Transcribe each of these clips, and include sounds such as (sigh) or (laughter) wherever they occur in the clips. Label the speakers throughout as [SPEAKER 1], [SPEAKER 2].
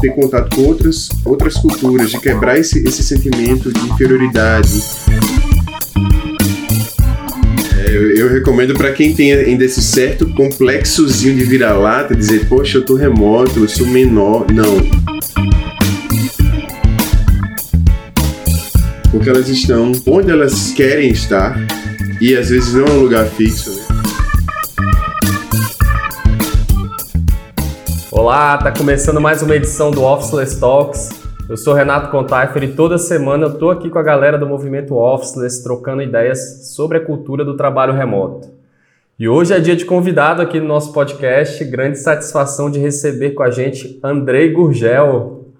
[SPEAKER 1] ter contato com outras, outras culturas, de quebrar esse, esse sentimento de inferioridade. É, eu, eu, recomendo para quem tem ainda esse certo complexozinho de vira-lata, dizer, poxa, eu tô remoto, eu sou menor. Não. Porque elas estão onde elas querem estar e às vezes não é um lugar fixo,
[SPEAKER 2] Olá, tá começando mais uma edição do Officeless Talks. Eu sou Renato Contaifer e toda semana eu tô aqui com a galera do movimento Officeless trocando ideias sobre a cultura do trabalho remoto. E hoje é dia de convidado aqui no nosso podcast, grande satisfação de receber com a gente Andrei Gurgel.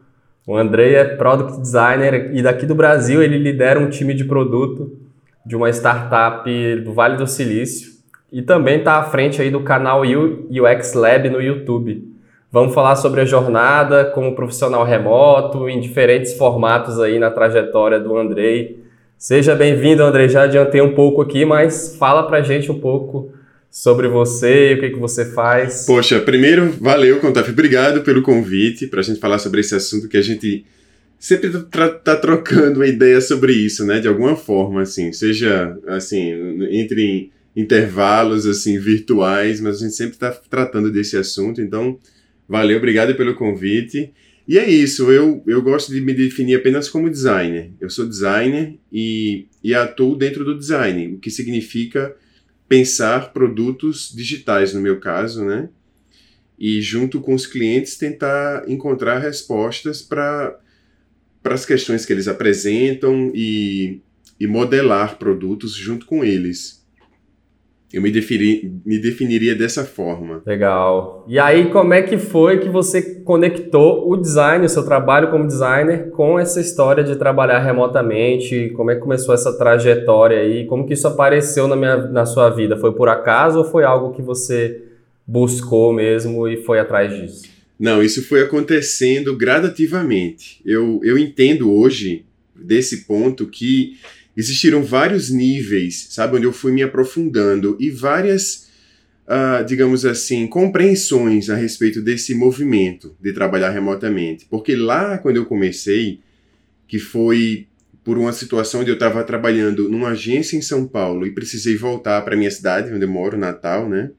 [SPEAKER 2] O Andrei é Product Designer e daqui do Brasil ele lidera um time de produto de uma startup do Vale do Silício e também está à frente aí do canal UX Lab no YouTube. Vamos falar sobre a jornada como profissional remoto, em diferentes formatos aí na trajetória do Andrei. Seja bem-vindo, Andrei. Já adiantei um pouco aqui, mas fala pra gente um pouco sobre você o que, que você faz.
[SPEAKER 1] Poxa, primeiro, valeu, Contaf. Obrigado pelo convite para a gente falar sobre esse assunto que a gente sempre tá, tá trocando ideia sobre isso, né? De alguma forma, assim, seja assim, entre intervalos assim virtuais, mas a gente sempre está tratando desse assunto, então Valeu, obrigado pelo convite. E é isso, eu, eu gosto de me definir apenas como designer. Eu sou designer e, e atuo dentro do design, o que significa pensar produtos digitais, no meu caso, né? E junto com os clientes tentar encontrar respostas para as questões que eles apresentam e, e modelar produtos junto com eles. Eu me, defini, me definiria dessa forma.
[SPEAKER 2] Legal. E aí, como é que foi que você conectou o design, o seu trabalho como designer, com essa história de trabalhar remotamente? Como é que começou essa trajetória aí? Como que isso apareceu na, minha, na sua vida? Foi por acaso ou foi algo que você buscou mesmo e foi atrás disso?
[SPEAKER 1] Não, isso foi acontecendo gradativamente. Eu, eu entendo hoje, desse ponto, que existiram vários níveis, sabe, onde eu fui me aprofundando e várias, uh, digamos assim, compreensões a respeito desse movimento de trabalhar remotamente. Porque lá, quando eu comecei, que foi por uma situação onde eu estava trabalhando numa agência em São Paulo e precisei voltar para minha cidade, onde eu moro, Natal, né?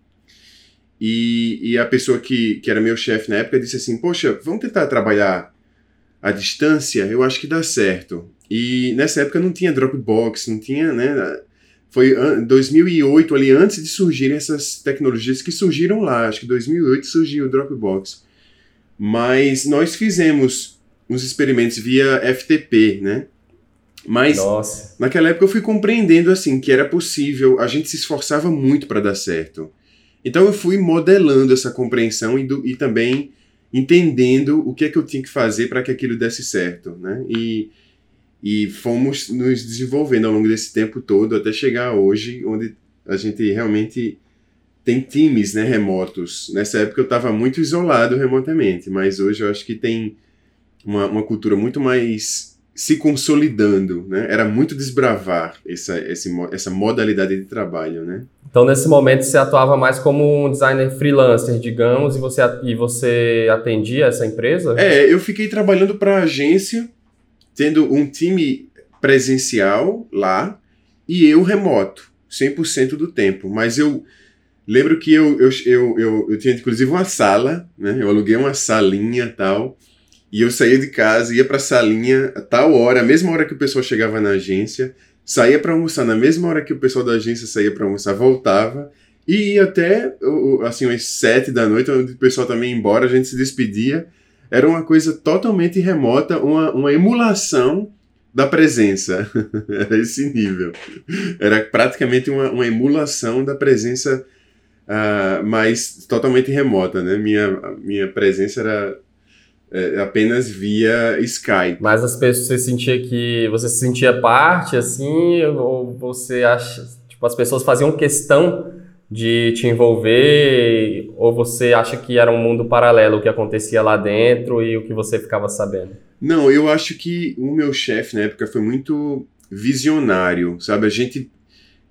[SPEAKER 1] E, e a pessoa que, que era meu chefe na época disse assim: Poxa, vamos tentar trabalhar à distância? Eu acho que dá certo. E nessa época não tinha Dropbox, não tinha, né? Foi 2008 ali antes de surgirem essas tecnologias que surgiram lá. Acho que 2008 surgiu o Dropbox. Mas nós fizemos uns experimentos via FTP, né? Mas Nossa. naquela época eu fui compreendendo assim que era possível, a gente se esforçava muito para dar certo. Então eu fui modelando essa compreensão e, do, e também entendendo o que é que eu tinha que fazer para que aquilo desse certo, né? E e fomos nos desenvolvendo ao longo desse tempo todo até chegar hoje, onde a gente realmente tem times né, remotos. Nessa época eu estava muito isolado remotamente, mas hoje eu acho que tem uma, uma cultura muito mais se consolidando, né? Era muito desbravar essa, esse, essa modalidade de trabalho, né?
[SPEAKER 2] Então, nesse momento, você atuava mais como um designer freelancer, digamos, e você, e você atendia essa empresa?
[SPEAKER 1] É, eu fiquei trabalhando para a agência tendo um time presencial lá e eu remoto, 100% do tempo. Mas eu lembro que eu, eu, eu, eu, eu tinha inclusive uma sala, né? Eu aluguei uma salinha tal. E eu saía de casa, ia para a salinha a tal hora, a mesma hora que o pessoal chegava na agência, saía para almoçar na mesma hora que o pessoal da agência saía para almoçar, voltava e ia até assim umas sete da noite, onde o pessoal também ia embora, a gente se despedia era uma coisa totalmente remota, uma, uma emulação da presença. (laughs) era esse nível. Era praticamente uma, uma emulação da presença, uh, mas totalmente remota, né? Minha, minha presença era é, apenas via Skype.
[SPEAKER 2] Mas as pessoas, você sentia que você se sentia parte, assim, ou você acha, tipo, as pessoas faziam questão de te envolver ou você acha que era um mundo paralelo o que acontecia lá dentro e o que você ficava sabendo?
[SPEAKER 1] Não, eu acho que o meu chefe na época foi muito visionário, sabe? A gente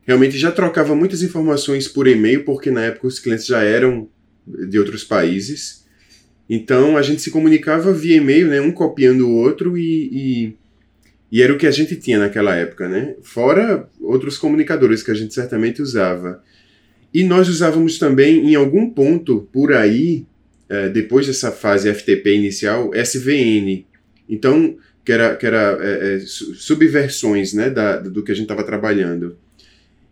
[SPEAKER 1] realmente já trocava muitas informações por e-mail porque na época os clientes já eram de outros países Então a gente se comunicava via e-mail, né, um copiando o outro e, e, e, era o que a gente tinha naquela época, né? Fora outros comunicadores que a gente certamente usava. E nós usávamos também, em algum ponto por aí, é, depois dessa fase FTP inicial, SVN. Então, que era, que era é, é, subversões né, da, do que a gente estava trabalhando.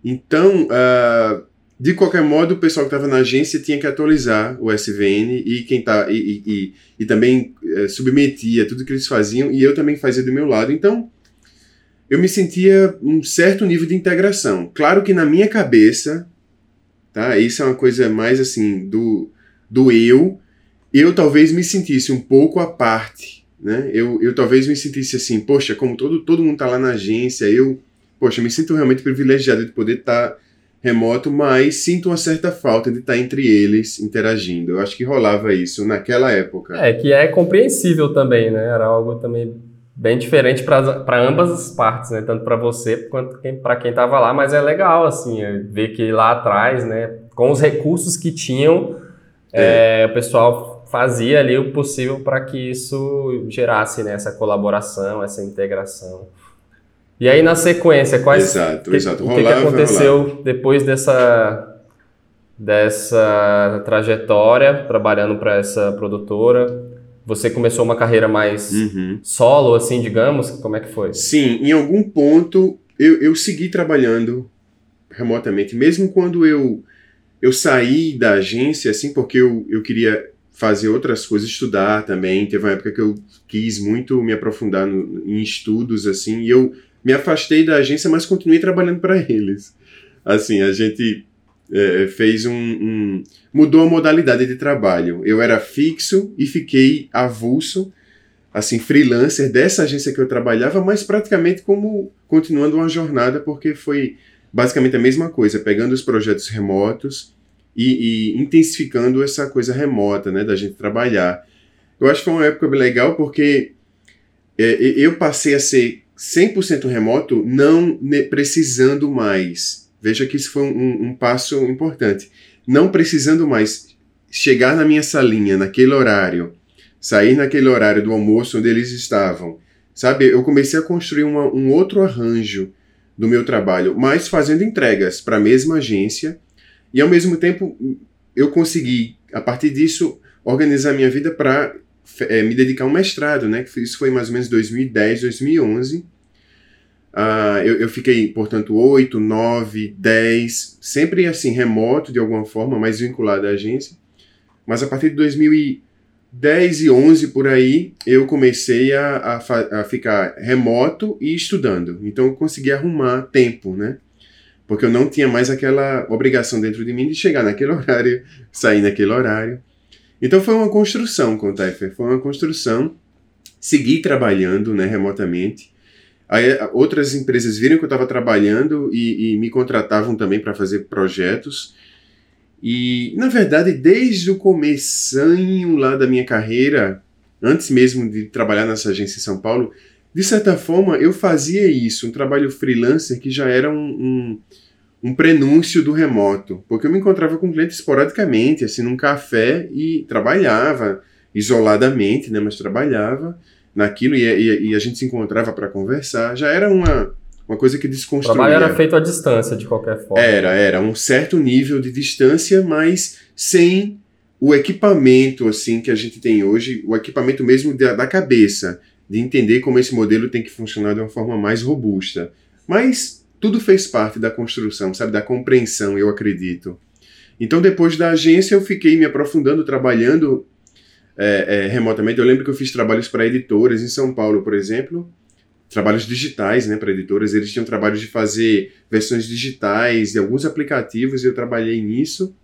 [SPEAKER 1] Então, uh, de qualquer modo, o pessoal que estava na agência tinha que atualizar o SVN e quem tá e, e, e também é, submetia tudo que eles faziam e eu também fazia do meu lado. Então, eu me sentia um certo nível de integração. Claro que na minha cabeça, tá? Isso é uma coisa mais assim do do eu. Eu talvez me sentisse um pouco à parte, né? Eu, eu talvez me sentisse assim, poxa, como todo todo mundo tá lá na agência, eu, poxa, me sinto realmente privilegiado de poder estar tá remoto, mas sinto uma certa falta de estar entre eles interagindo. Eu acho que rolava isso naquela época.
[SPEAKER 2] É, que é compreensível também, né? Era algo também bem diferente para ambas as partes, né? Tanto para você quanto para quem estava lá, mas é legal, assim, é ver que lá atrás, né, com os recursos que tinham, é. É, o pessoal fazia ali o possível para que isso gerasse né, essa colaboração, essa integração. E aí, na sequência, quais.
[SPEAKER 1] Exato,
[SPEAKER 2] que,
[SPEAKER 1] exato.
[SPEAKER 2] o que, que aconteceu depois dessa, dessa trajetória, trabalhando para essa produtora? Você começou uma carreira mais uhum. solo, assim, digamos? Como é que foi?
[SPEAKER 1] Sim, em algum ponto eu, eu segui trabalhando remotamente, mesmo quando eu, eu saí da agência, assim, porque eu, eu queria fazer outras coisas, estudar também. Teve uma época que eu quis muito me aprofundar no, em estudos, assim, e eu me afastei da agência, mas continuei trabalhando para eles. Assim, a gente é, fez um, um, mudou a modalidade de trabalho. Eu era fixo e fiquei avulso, assim, freelancer dessa agência que eu trabalhava, mas praticamente como continuando uma jornada, porque foi basicamente a mesma coisa, pegando os projetos remotos e, e intensificando essa coisa remota, né, da gente trabalhar. Eu acho que foi uma época legal porque é, eu passei a ser 100% remoto, não precisando mais. Veja que isso foi um, um, passo importante. Não precisando mais chegar na minha salinha naquele horário, sair naquele horário do almoço onde eles estavam. Sabe, eu comecei a construir uma, um outro arranjo do meu trabalho, mas fazendo entregas para a mesma agência e ao mesmo tempo eu consegui, a partir disso, organizar minha vida para é, me dedicar a um mestrado, né? Isso foi mais ou menos 2010, 2011. Uh, eu, eu, fiquei, portanto, 8, 9, 10, sempre assim, remoto de alguma forma, mas vinculado à agência. Mas a partir de 2010 e 11 por aí, eu comecei a, a, a ficar remoto e estudando. Então eu consegui arrumar tempo, né? Porque eu não tinha mais aquela obrigação dentro de mim de chegar naquele (laughs) horário, sair naquele horário. Então foi uma construção com o Taifer, foi uma construção. Segui trabalhando né, remotamente. Aí outras empresas viram que eu estava trabalhando e, e, me contratavam também para fazer projetos. E, na verdade, desde o comecinho lá da minha carreira, antes mesmo de trabalhar nessa agência em São Paulo, de certa forma eu fazia isso, um trabalho freelancer que já era um, um um prenúncio do remoto, porque eu me encontrava com clientes esporadicamente, assim, num café e trabalhava isoladamente, né, mas trabalhava naquilo e, e, e a gente se encontrava para conversar. Já era uma, uma coisa que desconstruía. O
[SPEAKER 2] trabalho era feito à distância, de qualquer forma.
[SPEAKER 1] Era, era um certo nível de distância, mas sem o equipamento assim que a gente tem hoje, o equipamento mesmo da, da cabeça, de entender como esse modelo tem que funcionar de uma forma mais robusta. Mas tudo fez parte da construção, sabe, da compreensão, eu acredito. Então, depois da agência, eu fiquei me aprofundando, trabalhando é, é, remotamente. Eu lembro que eu fiz trabalhos para editoras em São Paulo, por exemplo, trabalhos digitais, né, para editoras. Eles tinham trabalho de fazer versões digitais de alguns aplicativos e eu trabalhei nisso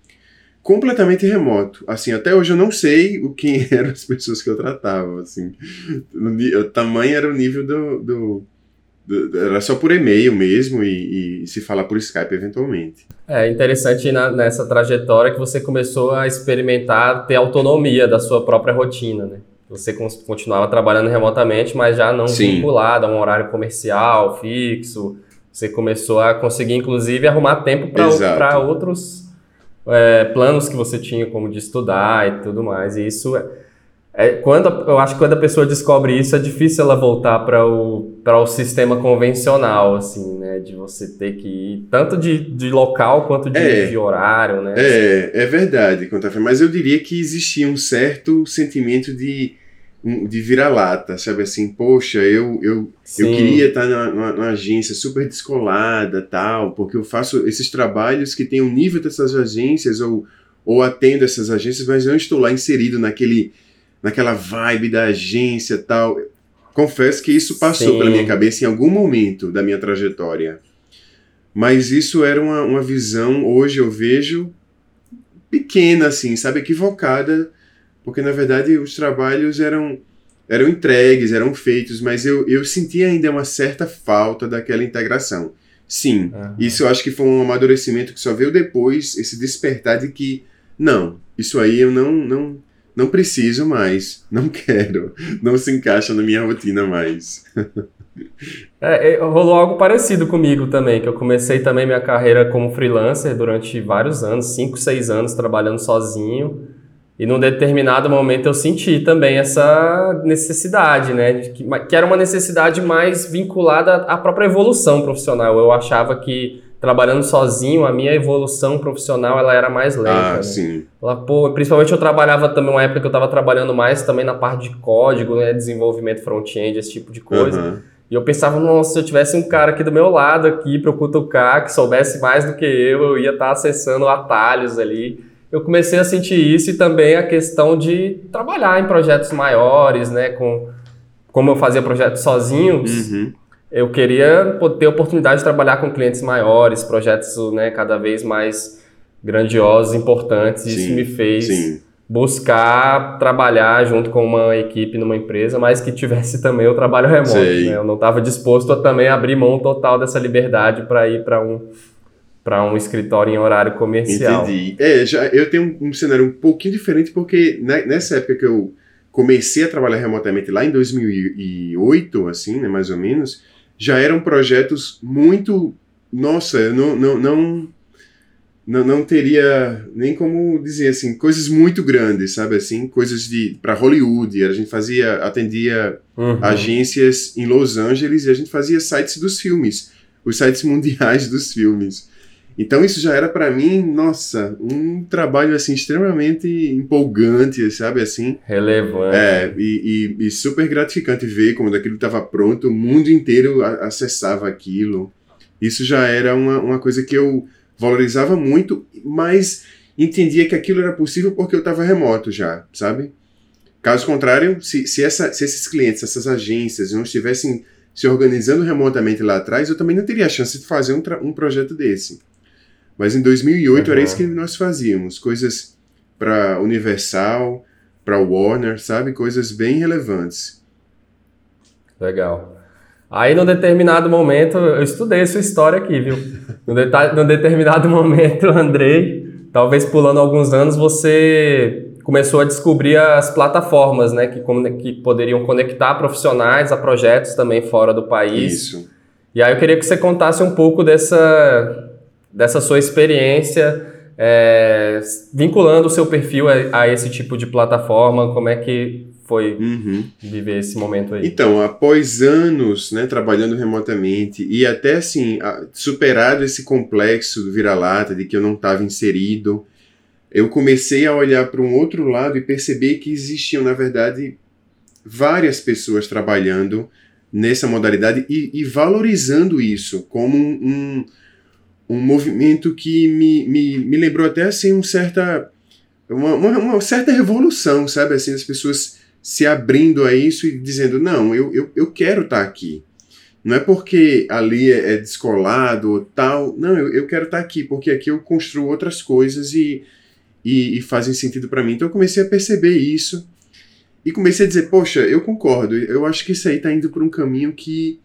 [SPEAKER 1] completamente remoto. Assim, até hoje eu não sei o quem (laughs) eram as pessoas que eu tratava, assim. O tamanho era o nível do, do era só por e-mail mesmo e, e, se falar por Skype eventualmente.
[SPEAKER 2] É interessante na, nessa trajetória que você começou a experimentar ter autonomia da sua própria rotina, né? Você continuava trabalhando remotamente, mas já não Sim. vinculado a um horário comercial fixo. Você começou a conseguir, inclusive, arrumar tempo para outros é, planos que você tinha, como de estudar e tudo mais. E isso é, é, quando eu acho que quando a pessoa descobre isso é difícil ela voltar para o para o sistema convencional assim né? De você ter que ir tanto de, de local quanto de, é, de horário né?
[SPEAKER 1] É é verdade mas eu diria que existia um certo sentimento de de vira-lata, sabe? Assim, poxa, eu, eu, eu queria estar na, numa, numa, agência super descolada, tal, porque eu faço esses trabalhos que tem o um nível dessas agências ou, ou atendo essas agências, mas eu não estou lá inserido naquele naquela vibe da agência tal. Confesso que isso passou Sim. pela minha cabeça em algum momento da minha trajetória. Mas isso era uma, uma visão, hoje eu vejo, pequena, assim, sabe? Equivocada, porque na verdade os trabalhos eram eram entregues, eram feitos, mas eu, eu sentia ainda uma certa falta daquela integração. Sim, uhum. isso eu acho que foi um amadurecimento que só veio depois, esse despertar de que, não, isso aí eu não, não, não preciso mais, não quero, não se encaixa na minha rotina mais.
[SPEAKER 2] É, é, rolou algo parecido comigo também, que eu comecei também minha carreira como freelancer durante vários anos, 5, 6 anos trabalhando sozinho. E num determinado momento eu senti também essa necessidade, né? Que, que era uma necessidade mais vinculada à própria evolução profissional. Eu achava que trabalhando sozinho, a minha evolução profissional ela era mais lenta. Ah,
[SPEAKER 1] né? sim.
[SPEAKER 2] Ela, pô, principalmente eu trabalhava também, uma época que eu estava trabalhando mais também na parte de código, né, desenvolvimento front-end, esse tipo de coisa. Uhum. E eu pensava, nossa, se eu tivesse um cara aqui do meu lado aqui para cutucar, que soubesse mais do que eu, eu ia estar tá acessando atalhos ali. Eu comecei a sentir isso e também a questão de trabalhar em projetos maiores, né, com como eu fazia projetos sozinhos, uhum eu queria ter a oportunidade de trabalhar com clientes maiores, projetos né, cada vez mais grandiosos, importantes. Sim, Isso me fez sim. buscar trabalhar junto com uma equipe numa empresa, mas que tivesse também o trabalho remoto. Né? Eu não estava disposto a também abrir mão total dessa liberdade para ir para um para um escritório em horário comercial.
[SPEAKER 1] Entendi. É, já, eu tenho um, um cenário um pouquinho diferente porque né, nessa época que eu comecei a trabalhar remotamente lá em 2008, assim, né, mais ou menos, já eram projetos muito. Nossa, eu não, não, não, não, não teria nem como dizer assim, coisas muito grandes, sabe assim? Coisas de para Hollywood. A gente fazia, atendia uhum. agências em Los Angeles e a gente fazia sites dos filmes, os sites mundiais dos filmes. Então isso já era para mim, nossa, um trabalho assim extremamente empolgante, sabe assim?
[SPEAKER 2] Relevante.
[SPEAKER 1] É, e, e, e super gratificante ver como daquilo estava pronto, o mundo inteiro acessava aquilo. Isso já era uma, uma coisa que eu valorizava muito, mas entendia que aquilo era possível porque eu estava remoto já, sabe? Caso contrário, se, se, essa, se esses clientes, essas agências não estivessem se organizando remotamente lá atrás, eu também não teria a chance de fazer um, um projeto desse. Mas em 2008 uhum. era isso que nós fazíamos, coisas para Universal, para Warner, sabe, coisas bem relevantes.
[SPEAKER 2] Legal. Aí, num determinado momento, eu estudei sua história aqui, viu? Num, de, num determinado (laughs) momento, Andrei, talvez pulando alguns anos, você começou a descobrir as plataformas, né, que, que poderiam conectar profissionais a projetos também fora do país.
[SPEAKER 1] Isso.
[SPEAKER 2] E aí eu queria que você contasse um pouco dessa, dessa sua experiência é, vinculando o seu perfil a, a, esse tipo de plataforma, como é que foi uhum. viver esse momento aí?
[SPEAKER 1] Então, após anos né, trabalhando remotamente e até assim, superado esse complexo do vira-lata, de que eu não estava inserido, eu comecei a olhar para um outro lado e perceber que existiam, na verdade, várias pessoas trabalhando nessa modalidade e, e valorizando isso como um, um um movimento que me, me, me lembrou até assim um certa uma, uma, uma, certa revolução, sabe? Assim, as pessoas se abrindo a isso e dizendo, não, eu, eu, eu quero estar tá aqui. Não é porque ali é, é descolado ou tal. Não, eu, eu quero estar tá aqui, porque aqui eu construo outras coisas e, e, e fazem sentido para mim. Então eu comecei a perceber isso e comecei a dizer, poxa, eu concordo. Eu acho que isso aí está indo por um caminho que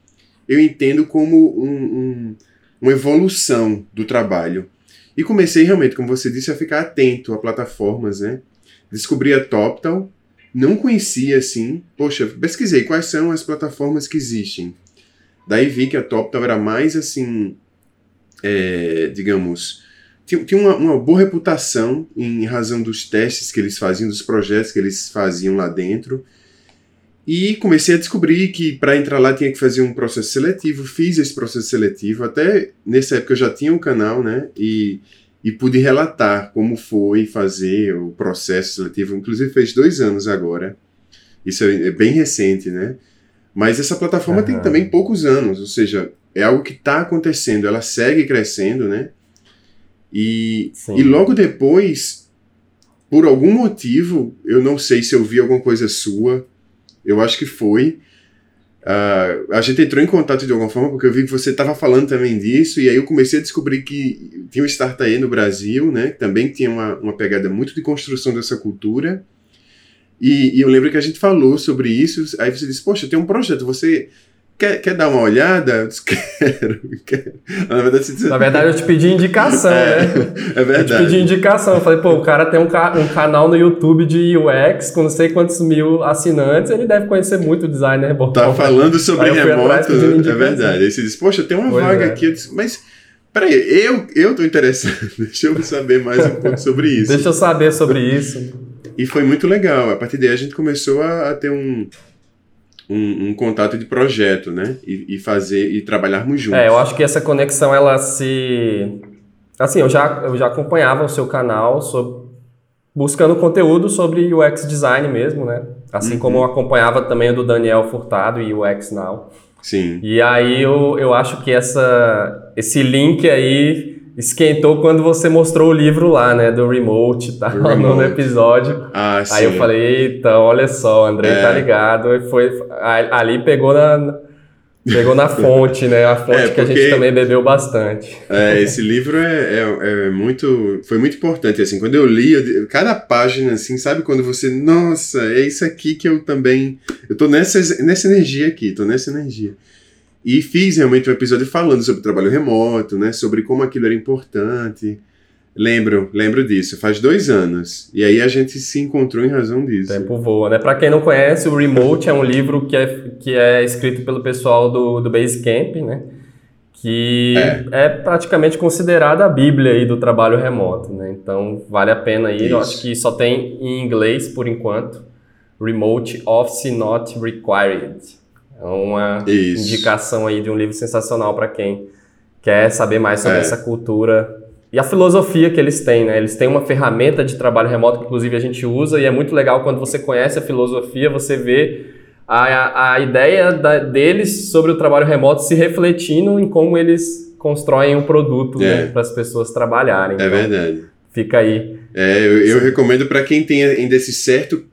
[SPEAKER 1] eu entendo como um, um uma evolução do trabalho. E comecei realmente, como você disse, a ficar atento a plataformas, né? Descobri a TopTal, não conhecia assim. Poxa, pesquisei quais são as plataformas que existem. Daí vi que a TopTal era mais assim, é, digamos, tinha, uma, uma, boa reputação em razão dos testes que eles faziam, dos projetos que eles faziam lá dentro. E comecei a descobrir que para entrar lá tinha que fazer um processo seletivo. Fiz esse processo seletivo. Até nessa época eu já tinha um canal, né? E, e pude relatar como foi fazer o processo seletivo. Inclusive fez dois anos agora. Isso é, é bem recente, né? Mas essa plataforma uhum. tem também poucos anos, ou seja, é algo que está acontecendo. Ela segue crescendo, né? E, e logo depois, por algum motivo, eu não sei se eu vi alguma coisa sua eu acho que foi. Uh, a gente entrou em contato de alguma forma porque eu vi que você estava falando também disso, e aí eu comecei a descobrir que tinha o Startae no Brasil, né? Que também tinha uma, uma pegada muito de construção dessa cultura. E, e, eu lembro que a gente falou sobre isso, aí você disse, poxa, tem um projeto, você Quer, quer dar uma olhada? Eu disse, (laughs) quero, quero.
[SPEAKER 2] Na verdade, você... Na verdade, eu te pedi indicação,
[SPEAKER 1] é,
[SPEAKER 2] né?
[SPEAKER 1] É verdade.
[SPEAKER 2] Eu te pedi indicação. Eu falei, pô, o cara tem um, ca um canal no YouTube de UX com não sei quantos mil assinantes, ele deve conhecer muito o designer
[SPEAKER 1] bom. Tá falando sobre remoto, é verdade. Aí você disse, poxa, tem uma pois vaga é. aqui. Eu disse, mas peraí, eu, eu tô interessado. (laughs) Deixa eu saber mais um pouco sobre isso.
[SPEAKER 2] Deixa eu saber sobre isso.
[SPEAKER 1] E foi muito legal. A partir daí a gente começou a, a ter um um, um, contato de projeto, né? E, e, fazer e trabalharmos juntos.
[SPEAKER 2] É, eu acho que essa conexão ela se assim, eu já eu já acompanhava o seu canal sobre buscando conteúdo sobre UX design mesmo, né? Assim uhum. como eu acompanhava também o do Daniel Furtado e UX Now.
[SPEAKER 1] Sim.
[SPEAKER 2] E aí eu, eu acho que essa esse link aí esquentou quando você mostrou o livro lá, né, do remote e tal, (laughs) remote. no episódio.
[SPEAKER 1] Ah, sim.
[SPEAKER 2] Aí eu falei, eita, olha só, o André tá é. tá ligado. E foi, ali pegou na, pegou na (laughs) fonte, né, a fonte é, porque, que a gente também bebeu bastante.
[SPEAKER 1] É, esse livro é, é, é, muito, foi muito importante, assim, quando eu li, eu, cada página, assim, sabe, quando você, nossa, é isso aqui que eu também, eu tô nessa, nessa energia aqui, tô nessa energia. E fiz realmente um episódio falando sobre o trabalho remoto, né? Sobre como aquilo era importante. Lembro, lembro disso. Faz dois anos. E aí a gente se encontrou em razão disso.
[SPEAKER 2] Tempo voa, né? Para quem não conhece, o Remote é um livro que é, que é escrito pelo pessoal do, do Basecamp, né? Que é. é praticamente considerada a bíblia aí do trabalho remoto, né? Então vale a pena aí. Isso. Eu acho que só tem em inglês por enquanto. Remote Office Not Required. É uma Isso. indicação aí de um livro sensacional para quem quer saber mais sobre é. essa cultura e a filosofia que eles têm, né? Eles têm uma ferramenta de trabalho remoto que inclusive a gente usa e é muito legal quando você conhece a filosofia, você vê a, a ideia da, deles sobre o trabalho remoto se refletindo em como eles constroem um produto é. né, para as pessoas trabalharem.
[SPEAKER 1] É então, verdade.
[SPEAKER 2] Fica aí.
[SPEAKER 1] É, eu, eu recomendo para quem tem ainda esse certo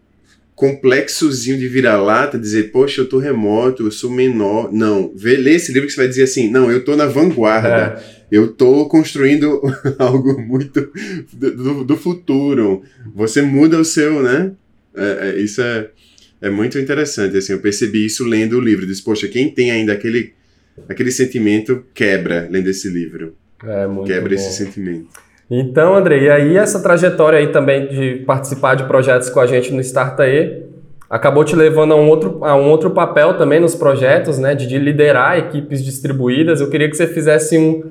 [SPEAKER 1] complexozinho de vira-lata, dizer, poxa, eu tô remoto, eu sou menor. Não, vê, lê esse livro que você vai dizer assim, não, eu tô na vanguarda, é. eu tô construindo (laughs) algo muito do, do, futuro. Você muda o seu, né? É, é, isso é, é muito interessante, assim, eu percebi isso lendo o livro, disse, poxa, quem tem ainda aquele, aquele sentimento, quebra lendo esse livro.
[SPEAKER 2] É, muito
[SPEAKER 1] Quebra
[SPEAKER 2] bom.
[SPEAKER 1] esse sentimento.
[SPEAKER 2] Então, André, e aí essa trajetória aí também de participar de projetos com a gente no Startae acabou te levando a um outro, a um outro papel também nos projetos, né, de, de liderar equipes distribuídas. Eu queria que você fizesse um,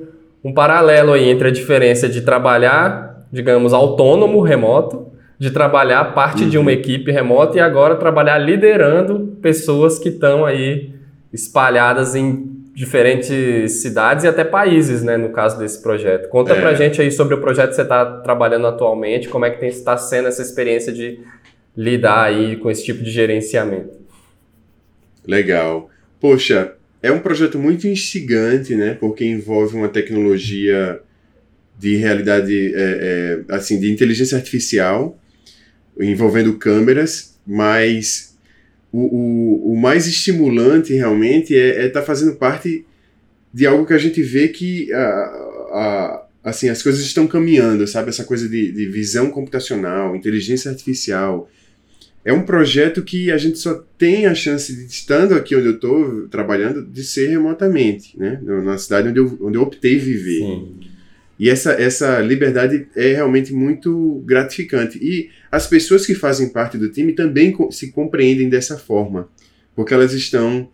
[SPEAKER 2] um paralelo aí entre a diferença de trabalhar, digamos, autônomo, remoto, de trabalhar parte uhum. de uma uhum. equipe remota e agora trabalhar liderando pessoas que estão aí espalhadas em diferentes cidades e até países, né, no caso desse projeto. Conta é. pra gente aí sobre o projeto que você está trabalhando atualmente, como é que está sendo essa experiência de lidar aí com esse tipo de gerenciamento.
[SPEAKER 1] Legal. Poxa, é um projeto muito instigante, né, porque envolve uma tecnologia de realidade, é, é, assim, de inteligência artificial, envolvendo câmeras, mas o, o, o mais estimulante realmente é estar é tá fazendo parte de algo que a gente vê que a, a, assim, as coisas estão caminhando, sabe? Essa coisa de, de visão computacional, inteligência artificial. É um projeto que a gente só tem a chance de, estando aqui onde eu estou trabalhando, de ser remotamente, né? Na cidade onde eu, onde eu optei viver. Sim. E essa, essa liberdade é realmente muito gratificante. E as pessoas que fazem parte do time também se compreendem dessa forma, porque elas estão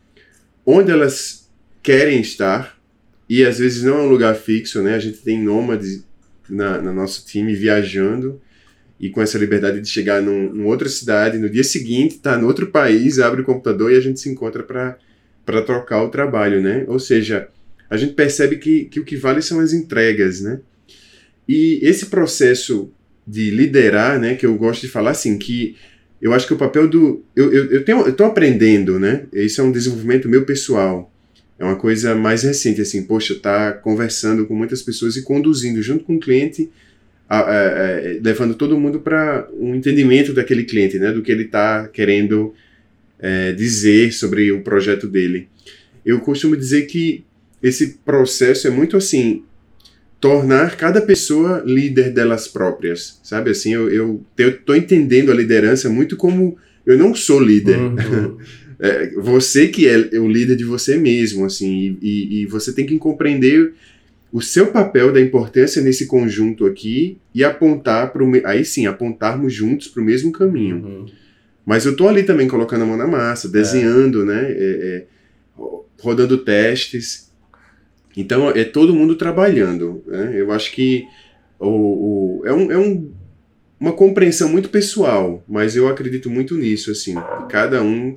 [SPEAKER 1] onde elas querem estar, e às vezes não é um lugar fixo, né? A gente tem nômades na, no nosso time viajando e com essa liberdade de chegar num, numa outra cidade, no dia seguinte, tá no outro país, abre o computador e a gente se encontra para trocar o trabalho, né? Ou seja, a gente percebe que, que o que vale são as entregas, né? E esse processo de liderar, né, que eu gosto de falar assim, que eu acho que o papel do. Eu, eu, eu, tenho, eu tô aprendendo, né? Isso é um desenvolvimento meu pessoal. É uma coisa mais recente, assim, poxa, tá conversando com muitas pessoas e conduzindo junto com o cliente, a, a, a, levando todo mundo para um entendimento daquele cliente, né? Do que ele está querendo é, dizer sobre o projeto dele. Eu costumo dizer que esse processo é muito assim, tornar cada pessoa líder delas próprias, sabe? Assim, eu, eu, eu tô entendendo a liderança muito como eu não sou líder. Uhum. (laughs) é, você que é o líder de você mesmo, assim, e, e, você tem que compreender o seu papel da importância nesse conjunto aqui e apontar para aí sim, apontarmos juntos para o mesmo caminho. Uhum. Mas eu tô ali também colocando a mão na massa, desenhando, é. né? É, é rodando testes. Então é todo mundo trabalhando. Né? Eu acho que o, o, é, um, é um, uma compreensão muito pessoal, mas eu acredito muito nisso, assim, cada um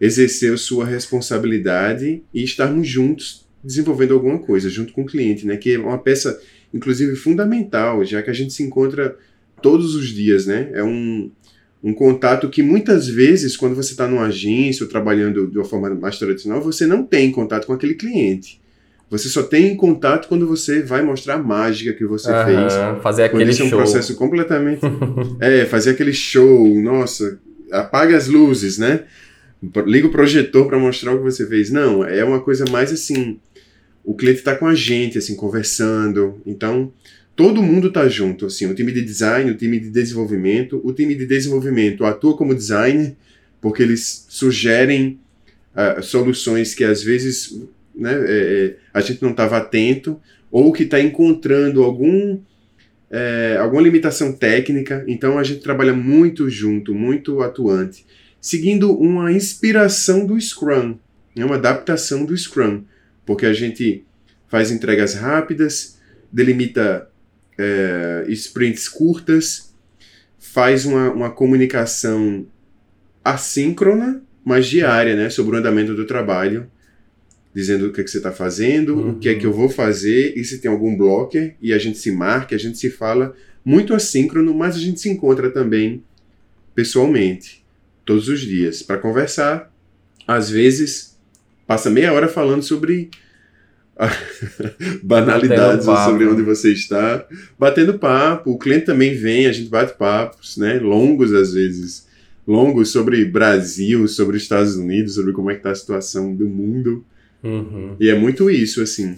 [SPEAKER 1] exercer sua responsabilidade e estarmos juntos desenvolvendo alguma coisa junto com o cliente, né? Que é uma peça, inclusive, fundamental, já que a gente se encontra todos os dias, né? É um, um contato que muitas vezes, quando você está numa agência ou trabalhando de uma forma mais tradicional, você não tem contato com aquele cliente. Você só tem contato quando você vai mostrar a mágica que você uhum, fez.
[SPEAKER 2] Fazer aquele
[SPEAKER 1] isso
[SPEAKER 2] show.
[SPEAKER 1] é um processo completamente. (laughs) é, fazer aquele show, nossa, apaga as luzes, né? Liga o projetor para mostrar o que você fez. Não, é uma coisa mais assim. O cliente está com a gente, assim, conversando. Então, todo mundo está junto, assim, o time de design, o time de desenvolvimento. O time de desenvolvimento atua como designer, porque eles sugerem uh, soluções que às vezes né, é, é, a gente não estava atento, ou que está encontrando algum, é, alguma limitação técnica. Então a gente trabalha muito junto, muito atuante, seguindo uma inspiração do Scrum, né, uma adaptação do Scrum, porque a gente faz entregas rápidas, delimita é, sprints curtas, faz uma, uma comunicação assíncrona, mas diária, né, sobre o andamento do trabalho dizendo o que, é que você está fazendo, uhum. o que é que eu vou fazer, e se tem algum blocker, e a gente se marca, a gente se fala muito assíncrono, mas a gente se encontra também pessoalmente, todos os dias, para conversar. Às vezes, passa meia hora falando sobre (laughs) banalidades sobre onde você está, batendo papo. O cliente também vem, a gente bate papos, né? Longos às vezes, longos sobre Brasil, sobre Estados Unidos, sobre como é que está a situação do mundo. Uhum. E é muito isso, assim.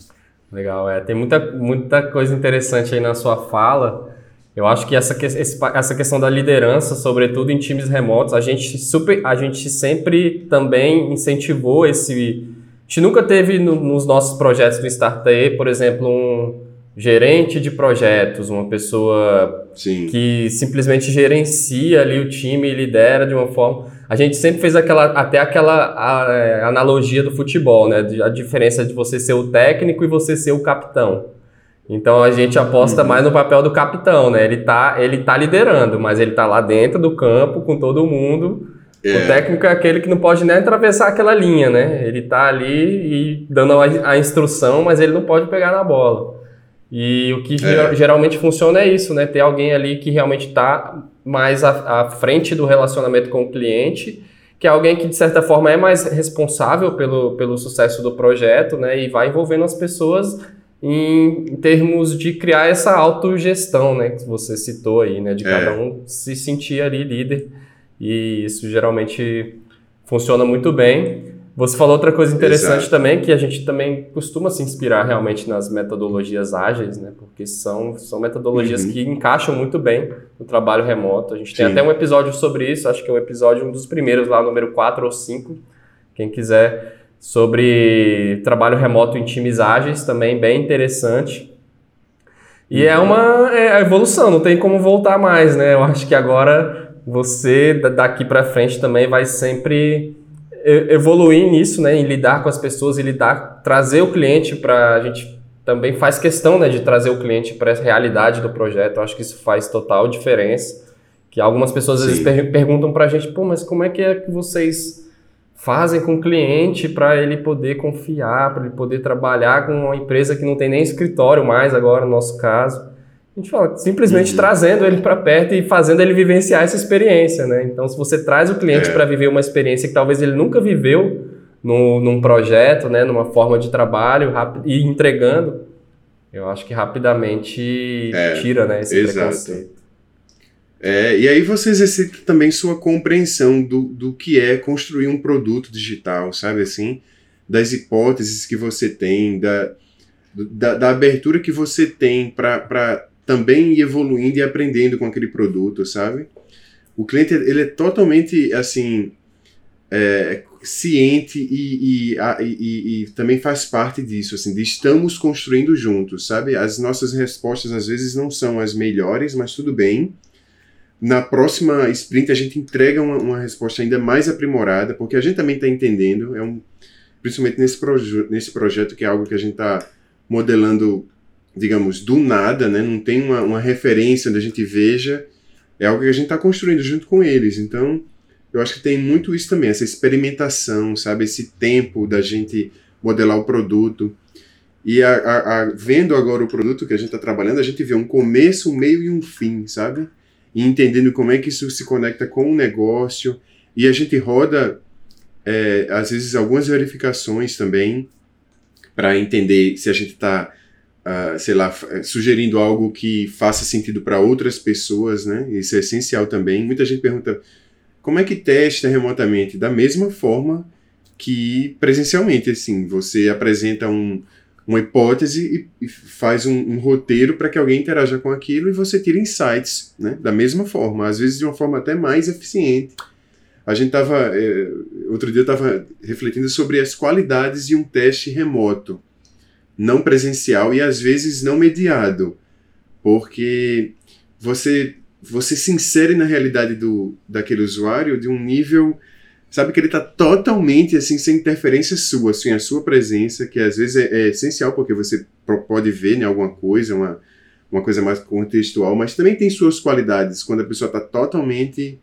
[SPEAKER 2] Legal, é. Tem muita, muita coisa interessante aí na sua fala. Eu acho que essa, essa questão da liderança, sobretudo em times remotos, a gente, super, a gente sempre também incentivou esse. A gente nunca teve no, nos nossos projetos do Startup, por exemplo, um gerente de projetos, uma pessoa Sim. que simplesmente gerencia ali o time e lidera de uma forma a gente sempre fez aquela, até aquela a, é, analogia do futebol, né? A diferença de você ser o técnico e você ser o capitão. Então a gente aposta uhum. mais no papel do capitão, né? Ele tá, ele tá liderando, mas ele tá lá dentro do campo com todo mundo. É. O técnico é aquele que não pode nem atravessar aquela linha, né? Ele tá ali e dando a, a instrução, mas ele não pode pegar na bola. E o que é. geralmente funciona é isso, né? Ter alguém ali que realmente está mais à, à, frente do relacionamento com o cliente, que é alguém que, de certa forma, é mais responsável pelo, pelo sucesso do projeto, né? E vai envolvendo as pessoas em, em termos de criar essa autogestão, né? Que você citou aí, né? De é. cada um se sentir ali líder. E isso geralmente funciona muito bem. Você falou outra coisa interessante Exato. também, que a gente também costuma se inspirar realmente nas metodologias ágeis, né? Porque são, são metodologias uhum. que encaixam muito bem no trabalho remoto. A gente Sim. tem até um episódio sobre isso, acho que é um episódio, um dos primeiros lá, número 4 ou 5. Quem quiser, sobre trabalho remoto em times ágeis, também bem interessante. E é uhum. é uma é a evolução, não tem como voltar mais, né? Eu acho que agora você, daqui para frente, também vai sempre evoluir nisso, né, em lidar com as pessoas e lidar, trazer o cliente para a gente também faz questão né, de trazer o cliente para essa realidade do projeto. Eu acho que isso faz total diferença. Que algumas pessoas às vezes per perguntam para a gente, pô, mas como é que é que vocês fazem com o cliente para ele poder confiar, para ele poder trabalhar com uma empresa que não tem nem escritório mais agora, no nosso caso. A gente fala simplesmente uhum. trazendo ele para perto e fazendo ele vivenciar essa experiência, né? Então, se você traz o cliente é. para viver uma experiência que talvez ele nunca viveu no, num projeto, né, numa forma de trabalho e entregando, eu acho que rapidamente é, tira né, esse exato. preconceito.
[SPEAKER 1] É, e aí você exercita também sua compreensão do, do que é construir um produto digital, sabe assim? Das hipóteses que você tem, da, da, da abertura que você tem para também evoluindo e aprendendo com aquele produto, sabe? O cliente ele é totalmente assim é, ciente e, e, e, e, também faz parte disso, assim, de estamos construindo juntos, sabe? As nossas respostas às vezes não são as melhores, mas tudo bem. Na próxima sprint a gente entrega uma, uma resposta ainda mais aprimorada, porque a gente também está entendendo, é um, principalmente nesse, proje nesse projeto que é algo que a gente está modelando, digamos, do nada, né? Não tem uma, uma referência onde a gente veja, é algo que a gente está construindo junto com eles, então eu acho que tem muito isso também, essa experimentação, sabe? Esse tempo da gente modelar o produto. E a, a, a, vendo agora o produto que a gente está trabalhando, a gente vê um começo, um meio e um fim, sabe? E entendendo como é que isso se conecta com o negócio. E a gente roda, é, às vezes, algumas verificações também para entender se a gente está, ah, sei lá, sugerindo algo que faça sentido para outras pessoas, né? Isso é essencial também. Muita gente pergunta como é que testa remotamente? Da mesma forma que presencialmente, assim, você apresenta um, uma hipótese e, e faz um, um roteiro para que alguém interaja com aquilo e você tira insights, né? Da mesma forma, às vezes de uma forma até mais eficiente. A gente estava, é, outro dia eu estava refletindo sobre as qualidades de um teste remoto, não presencial e às vezes não mediado, porque você você se insere na realidade do, daquele usuário de um nível, sabe, que ele está totalmente assim, sem interferência sua, sem a sua presença, que às vezes é, é essencial porque você pode ver em né, alguma coisa, uma, uma coisa mais contextual, mas também tem suas qualidades quando a pessoa está totalmente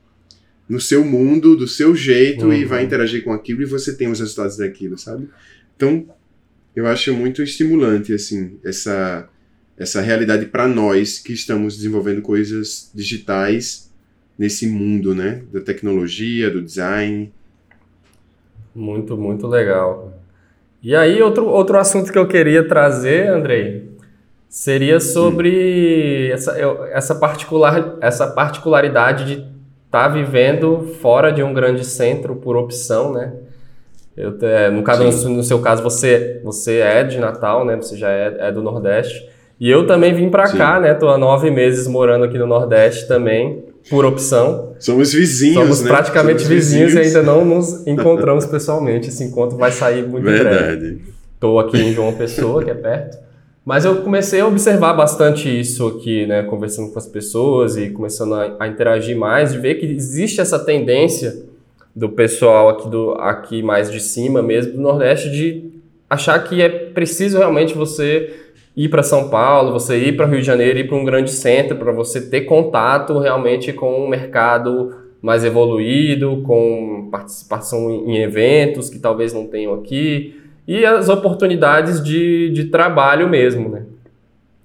[SPEAKER 1] no seu mundo, do seu jeito uhum. e vai interagir com aquilo e você tem os resultados daquilo, sabe? Então, eu acho muito estimulante, assim, essa essa realidade para nós que estamos desenvolvendo coisas digitais nesse mundo, né, da tecnologia, do design.
[SPEAKER 2] Muito, muito legal. E aí outro outro assunto que eu queria trazer, Andrei, seria sobre essa, essa particular essa particularidade de estar tá vivendo fora de um grande centro por opção, né? Eu, é, no caso, no, no, seu caso, você, você é de Natal, né? Você já é, é do Nordeste. E eu também vim para cá, né? Tô há nove meses morando aqui no Nordeste também, por opção.
[SPEAKER 1] Somos vizinhos,
[SPEAKER 2] Somos
[SPEAKER 1] né?
[SPEAKER 2] praticamente Somos vizinhos, vizinhos, e ainda não nos (laughs) encontramos pessoalmente. Esse encontro vai sair muito Verdade. breve. Tô aqui em João Pessoa, que é perto. Mas eu comecei a observar bastante isso aqui, né? Conversando com as pessoas e começando a, a interagir mais, de ver que existe essa tendência do pessoal aqui, do, aqui mais de cima mesmo, do Nordeste, de achar que é preciso realmente você ir para São Paulo, você ir para Rio de Janeiro, ir para um grande centro, para você ter contato realmente com um mercado mais evoluído, com participação em eventos que talvez não tenham aqui, e as oportunidades de, de trabalho mesmo, né?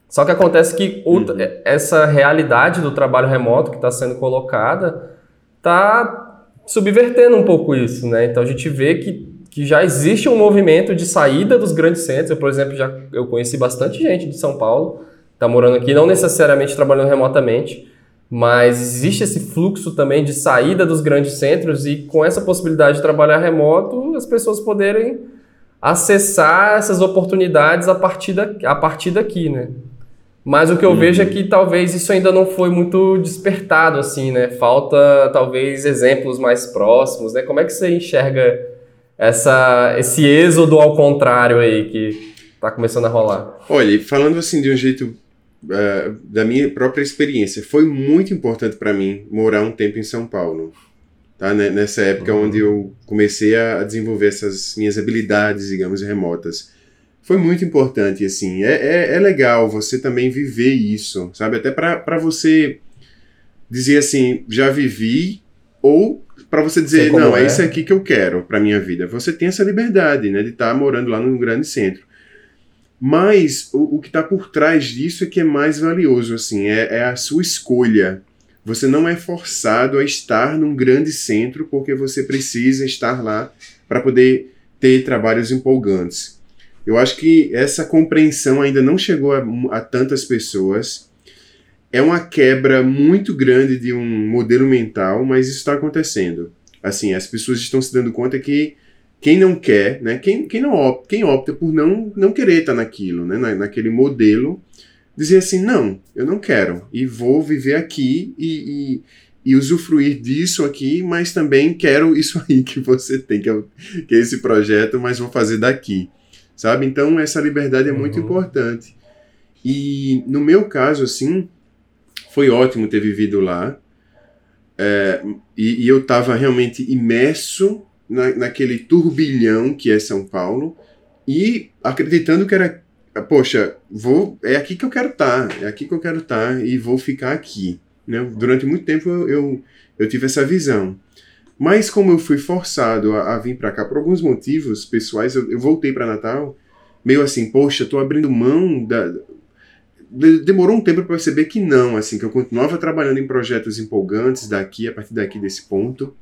[SPEAKER 2] Só que acontece que uhum. essa realidade do trabalho remoto que está sendo colocada está subvertendo um pouco isso, né? Então a gente vê que que já existe um movimento de saída dos grandes centros. Eu, por exemplo, já eu conheci bastante gente de São Paulo, está morando aqui, não necessariamente trabalhando remotamente, mas existe esse fluxo também de saída dos grandes centros e com essa possibilidade de trabalhar remoto, as pessoas poderem acessar essas oportunidades a partir, da, a partir daqui, né? Mas o que eu uhum. vejo é que talvez isso ainda não foi muito despertado, assim, né? Falta talvez exemplos mais próximos, né? Como é que você enxerga essa, esse êxodo ao contrário aí que está começando a rolar?
[SPEAKER 1] Olha, falando assim de um jeito uh, da minha própria experiência, foi muito importante para mim morar um tempo em São Paulo. Tá? Nessa época uhum. onde eu comecei a desenvolver essas minhas habilidades, digamos, remotas. Foi muito importante, assim. É, é, é legal você também viver isso, sabe? Até para você dizer assim, já vivi, ou para você dizer, não, é. é isso aqui que eu quero para minha vida. Você tem essa liberdade, né, de estar tá morando lá num grande centro. Mas o, o que está por trás disso é que é mais valioso, assim, é, é a sua escolha. Você não é forçado a estar num grande centro porque você precisa estar lá para poder ter trabalhos empolgantes. Eu acho que essa compreensão ainda não chegou a, a tantas pessoas. É uma quebra muito grande de um modelo mental, mas isso está acontecendo. Assim, as pessoas estão se dando conta que quem não quer, né, quem, quem, não opta, quem opta por não, não querer estar naquilo, né, na, naquele modelo, dizer assim, não, eu não quero, e vou viver aqui e, e, e, usufruir disso aqui, mas também quero isso (laughs) aí que você tem, que é, que é esse projeto, mas vou fazer daqui, sabe? Então, essa liberdade é muito uhum. importante. E no meu caso, assim, foi ótimo ter vivido lá, é, e, e eu estava realmente imerso na, naquele turbilhão que é São Paulo e acreditando que era, poxa, vou, é aqui que eu quero estar, tá, é aqui que eu quero estar tá, e vou ficar aqui. Né? Durante muito tempo eu, eu, eu tive essa visão. Mas como eu fui forçado a, a vir para cá por alguns motivos pessoais, eu, eu voltei para Natal meio assim, poxa, estou abrindo mão da, demorou um tempo para perceber que não, assim, que eu continuava trabalhando em projetos empolgantes daqui, a partir daqui desse ponto,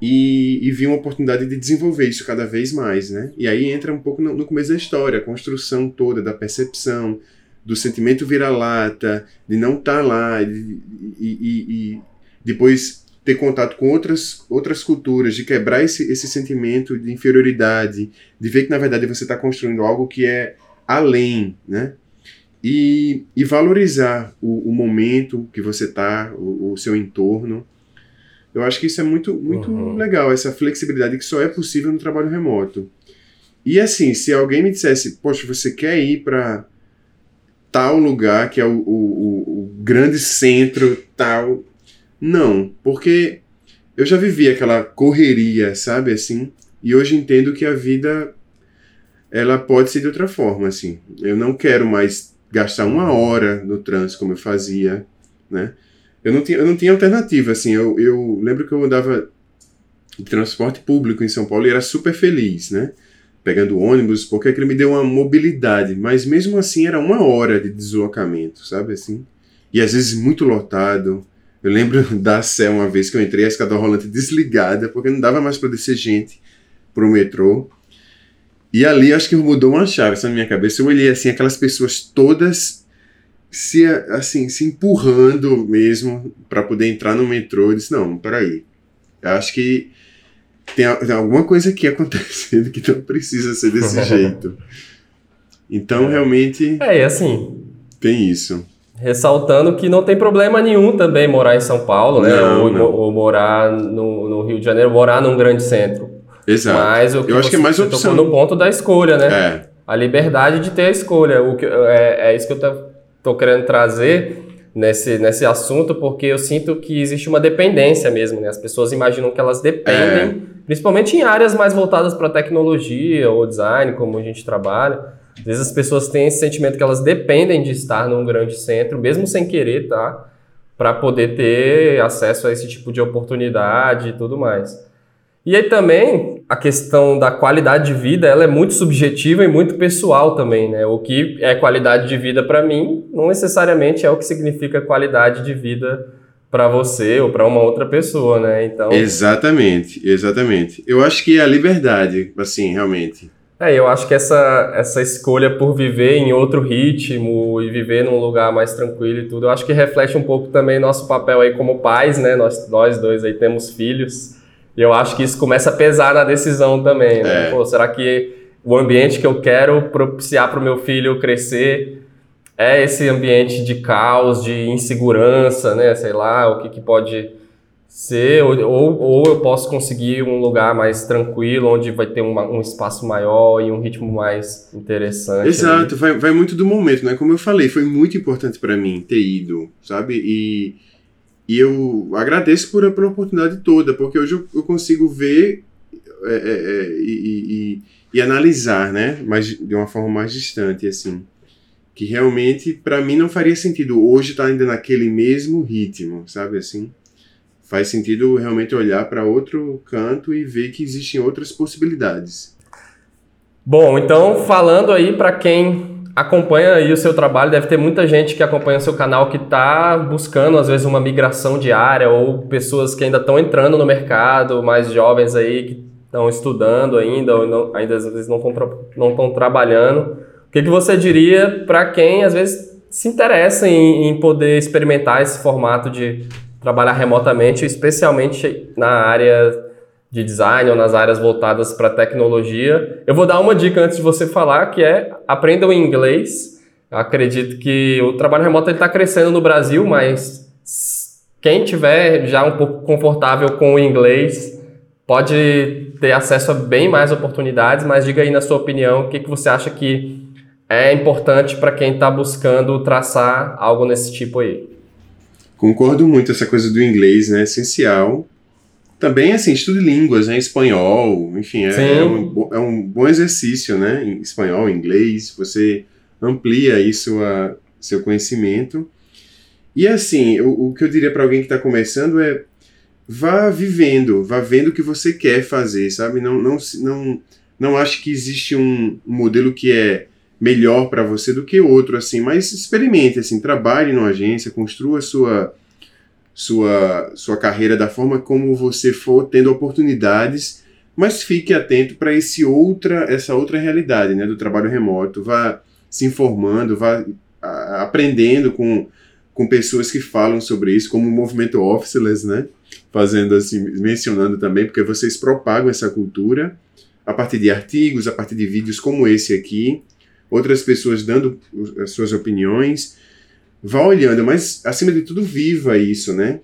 [SPEAKER 1] e, e vi uma oportunidade de desenvolver isso cada vez mais, né? E aí entra um pouco no, no começo da história, a construção toda da percepção, do sentimento vira-lata, de não estar tá lá, e, e, e, depois ter contato com outras, outras culturas, de quebrar esse, esse sentimento de inferioridade, de ver que na verdade você está construindo algo que é além, né? E, e valorizar o, o momento que você está, o, o seu entorno. Eu acho que isso é muito, muito uhum. legal, essa flexibilidade que só é possível no trabalho remoto. E assim, se alguém me dissesse, poxa, você quer ir para tal lugar que é o, o, o, grande centro tal. Não, porque eu já vivi aquela correria, sabe, assim, e hoje entendo que a vida ela pode ser de outra forma, assim. Eu não quero mais gastar uma hora no trânsito como eu fazia, né? eu não tinha, eu não tinha alternativa, assim, eu, eu lembro que eu andava de transporte público em São Paulo e era super feliz, né? Pegando ônibus, porque aquilo me deu uma mobilidade, mas mesmo assim era uma hora de deslocamento, sabe assim? E às vezes muito lotado. Eu lembro (laughs) da Sé uma vez que eu entrei, a escada rolante desligada, porque não dava mais para descer gente pro metrô. E ali acho que mudou uma chave na minha cabeça. Eu olhei assim, aquelas pessoas todas se assim se empurrando mesmo para poder entrar no metrô. Eu disse não, peraí, eu acho que tem, tem alguma coisa aqui (laughs) acontecendo que não precisa ser desse (laughs) jeito. Então é. realmente
[SPEAKER 2] é assim
[SPEAKER 1] tem isso.
[SPEAKER 2] Ressaltando que não tem problema nenhum também morar em São Paulo, né? Não, ou, não. ou, morar no, no, Rio de Janeiro, morar num grande centro.
[SPEAKER 1] Exato.
[SPEAKER 2] Mas o que
[SPEAKER 1] eu acho que é mais opção.
[SPEAKER 2] no ponto da escolha, né?
[SPEAKER 1] É.
[SPEAKER 2] A liberdade de ter a escolha. O que, é, é isso que eu estou querendo trazer nesse, nesse assunto, porque eu sinto que existe uma dependência mesmo, né? As pessoas imaginam que elas dependem, é. principalmente em áreas mais voltadas para tecnologia ou design, como a gente trabalha. Às vezes as pessoas têm esse sentimento que elas dependem de estar num grande centro, mesmo sem querer, tá? Para poder ter acesso a esse tipo de oportunidade e tudo mais. E aí também a questão da qualidade de vida, ela é muito subjetiva e muito pessoal também, né? O que é qualidade de vida para mim não necessariamente é o que significa qualidade de vida para você ou para uma outra pessoa, né? Então
[SPEAKER 1] Exatamente, exatamente. Eu acho que é a liberdade, assim, realmente.
[SPEAKER 2] É, eu acho que essa, essa escolha por viver em outro ritmo e viver num lugar mais tranquilo e tudo, eu acho que reflete um pouco também nosso papel aí como pais, né? Nós, nós dois aí temos filhos. E eu acho que isso começa a pesar na decisão também. Né? É. Pô, será que o ambiente que eu quero propiciar para o meu filho crescer é esse ambiente de caos, de insegurança, né? Sei lá, o que, que pode ser, ou, ou, eu posso conseguir um lugar mais tranquilo, onde vai ter uma, um espaço maior e um ritmo mais interessante.
[SPEAKER 1] Exato, vai, vai muito do momento, né? Como eu falei, foi muito importante para mim ter ido, sabe? E e eu agradeço por, pela oportunidade toda, porque hoje eu, eu consigo ver é, é, é, e, e, e analisar, né? Mas de uma forma mais distante, assim. Que realmente, para mim, não faria sentido hoje estar tá ainda naquele mesmo ritmo, sabe assim? Faz sentido realmente olhar para outro canto e ver que existem outras possibilidades.
[SPEAKER 2] Bom, então falando aí para quem acompanha aí o seu trabalho, deve ter muita gente que acompanha o seu canal que está buscando às vezes uma migração diária ou pessoas que ainda estão entrando no mercado, mais jovens aí que estão estudando ainda ou não, ainda às vezes não estão trabalhando. O que, que você diria para quem às vezes se interessa em, em poder experimentar esse formato de trabalhar remotamente, especialmente na área de design ou nas áreas voltadas para tecnologia. Eu vou dar uma dica antes de você falar, que é aprendam inglês. Eu acredito que o trabalho remoto está crescendo no Brasil, mas quem tiver já um pouco confortável com o inglês pode ter acesso a bem mais oportunidades, mas diga aí na sua opinião o que, que você acha que é importante para quem está buscando traçar algo nesse tipo aí.
[SPEAKER 1] Concordo muito essa coisa do inglês, né? Essencial também, assim, estude línguas, né? Espanhol, enfim, é, é, um, é um bom exercício, né? Em espanhol, inglês, você amplia isso a seu conhecimento. E assim, o, o que eu diria para alguém que está começando é vá vivendo, vá vendo o que você quer fazer, sabe? Não, não, não, não acho que existe um modelo que é melhor para você do que outro, assim, mas experimente, assim, trabalhe numa agência, construa sua sua, sua carreira da forma como você for tendo oportunidades, mas fique atento para esse outra, essa outra realidade né, do trabalho remoto. Vá se informando, vá a, aprendendo com, com pessoas que falam sobre isso, como o movimento Officeless, né? Fazendo assim, mencionando também, porque vocês propagam essa cultura a partir de artigos, a partir de vídeos como esse aqui, outras pessoas dando as suas opiniões vá olhando, mas acima de tudo viva isso, né?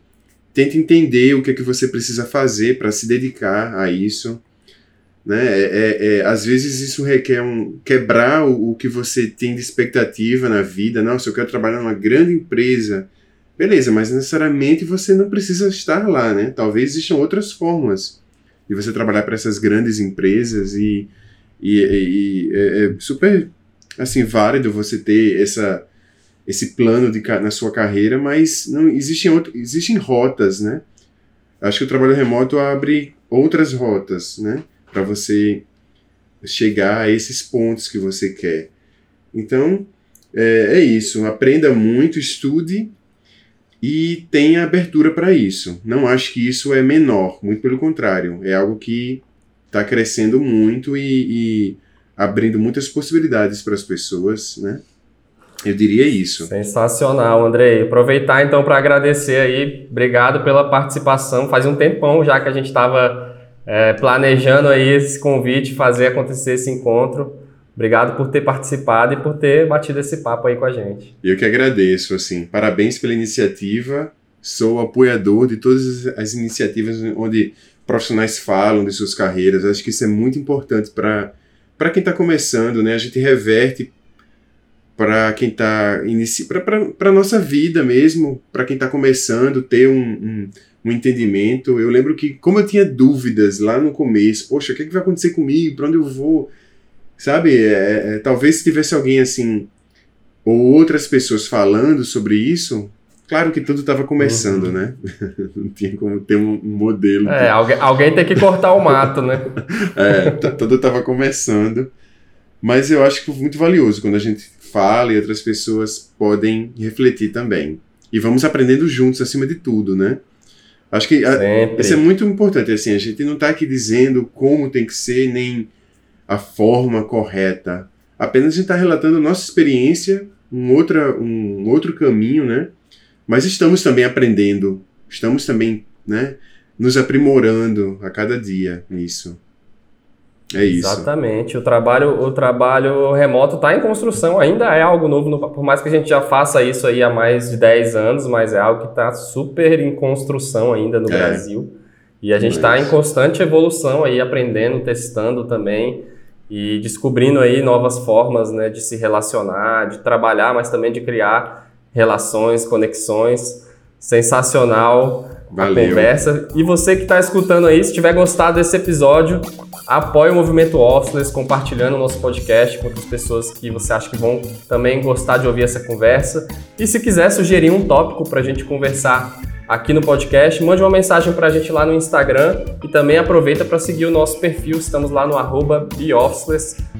[SPEAKER 1] Tente entender o que é que você precisa fazer para se dedicar a isso. Né? É, é, é, às vezes isso requer um quebrar o, o, que você tem de expectativa na vida. Se eu quero trabalhar numa grande empresa, beleza, mas necessariamente você não precisa estar lá, né? Talvez existam outras formas de você trabalhar para essas grandes empresas e, e, e é, é super assim válido você ter essa esse plano de, na sua carreira, mas não existem, outro, existem rotas, né? Acho que o trabalho remoto abre outras rotas, né? Para você chegar a esses pontos que você quer. Então, é, é isso. Aprenda muito, estude e tenha abertura para isso. Não acho que isso é menor, muito pelo contrário. É algo que está crescendo muito e, e abrindo muitas possibilidades para as pessoas, né? Eu diria isso.
[SPEAKER 2] Sensacional, Andrei. Aproveitar então para agradecer aí. Obrigado pela participação. Faz um tempão já que a gente estava é, planejando aí esse convite, fazer acontecer esse encontro. Obrigado por ter participado e por ter batido esse papo aí com a gente.
[SPEAKER 1] Eu que agradeço, assim. Parabéns pela iniciativa. Sou apoiador de todas as iniciativas onde profissionais falam de suas carreiras. Acho que isso é muito importante para para quem está começando, né? A gente reverte para quem está para a nossa vida mesmo, para quem está começando, ter um, um, um, entendimento. Eu lembro que, como eu tinha dúvidas lá no começo, poxa, o que, é que vai acontecer comigo? Para onde eu vou? Sabe? É, é, talvez se tivesse alguém assim, ou outras pessoas falando sobre isso, claro que tudo estava começando, uhum. né? (laughs) Não tinha como ter um, modelo.
[SPEAKER 2] É, alguém, alguém tem que cortar o mato, né? (laughs)
[SPEAKER 1] é, tudo estava começando. Mas eu acho que foi muito valioso quando a gente fala e outras pessoas podem refletir também. E vamos aprendendo juntos acima de tudo, né? Acho que a, isso é muito importante. Assim, a gente não está aqui dizendo como tem que ser, nem a forma correta. Apenas a gente está relatando nossa experiência, um, outra, um outro caminho, né? Mas estamos também aprendendo, estamos também né, nos aprimorando a cada dia nisso. É isso.
[SPEAKER 2] Exatamente. O trabalho, o trabalho remoto está em construção, ainda é algo novo, no, por mais que a gente já faça isso aí há mais de 10 anos, mas é algo que está super em construção ainda no é. Brasil. E a gente está em constante evolução aí, aprendendo, testando também e descobrindo aí novas formas né, de se relacionar, de trabalhar, mas também de criar relações, conexões. Sensacional. Valeu. a conversa. E você que está escutando aí, se tiver gostado desse episódio, apoie o Movimento Officeless compartilhando o nosso podcast com outras pessoas que você acha que vão também gostar de ouvir essa conversa. E se quiser sugerir um tópico para a gente conversar aqui no podcast, mande uma mensagem para a gente lá no Instagram e também aproveita para seguir o nosso perfil, estamos lá no arroba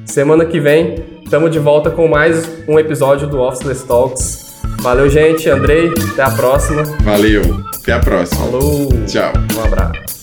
[SPEAKER 2] Semana que vem estamos de volta com mais um episódio do Officeless Talks. Valeu, gente. Andrei, até a próxima.
[SPEAKER 1] Valeu, até a próxima.
[SPEAKER 2] Falou.
[SPEAKER 1] Tchau.
[SPEAKER 2] Um abraço.